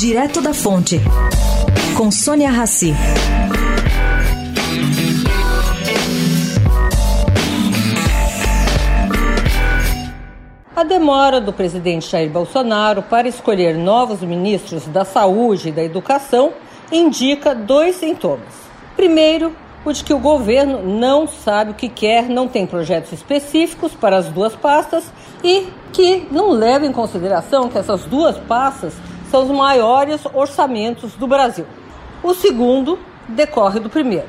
Direto da Fonte, com Sônia Rassi. A demora do presidente Jair Bolsonaro para escolher novos ministros da Saúde e da Educação indica dois sintomas. Primeiro, o de que o governo não sabe o que quer, não tem projetos específicos para as duas pastas e que não leva em consideração que essas duas pastas são os maiores orçamentos do Brasil. O segundo decorre do primeiro.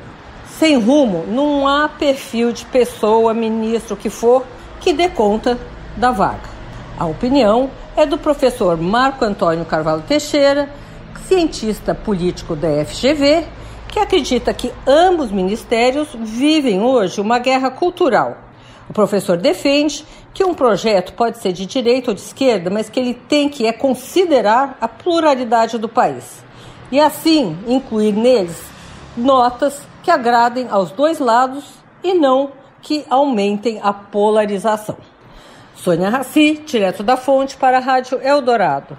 Sem rumo, não há perfil de pessoa, ministro, que for, que dê conta da vaga. A opinião é do professor Marco Antônio Carvalho Teixeira, cientista político da FGV, que acredita que ambos ministérios vivem hoje uma guerra cultural. O professor defende que um projeto pode ser de direita ou de esquerda, mas que ele tem que é considerar a pluralidade do país e assim incluir neles notas que agradem aos dois lados e não que aumentem a polarização. Sônia Raci, direto da fonte para a Rádio Eldorado.